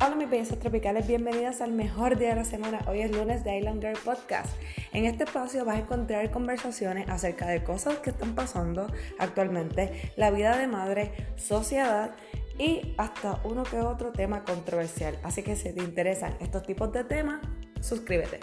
Hola mis bellezas tropicales, bienvenidas al mejor día de la semana. Hoy es lunes de Island Girl Podcast. En este espacio vas a encontrar conversaciones acerca de cosas que están pasando actualmente, la vida de madre, sociedad y hasta uno que otro tema controversial. Así que si te interesan estos tipos de temas, suscríbete.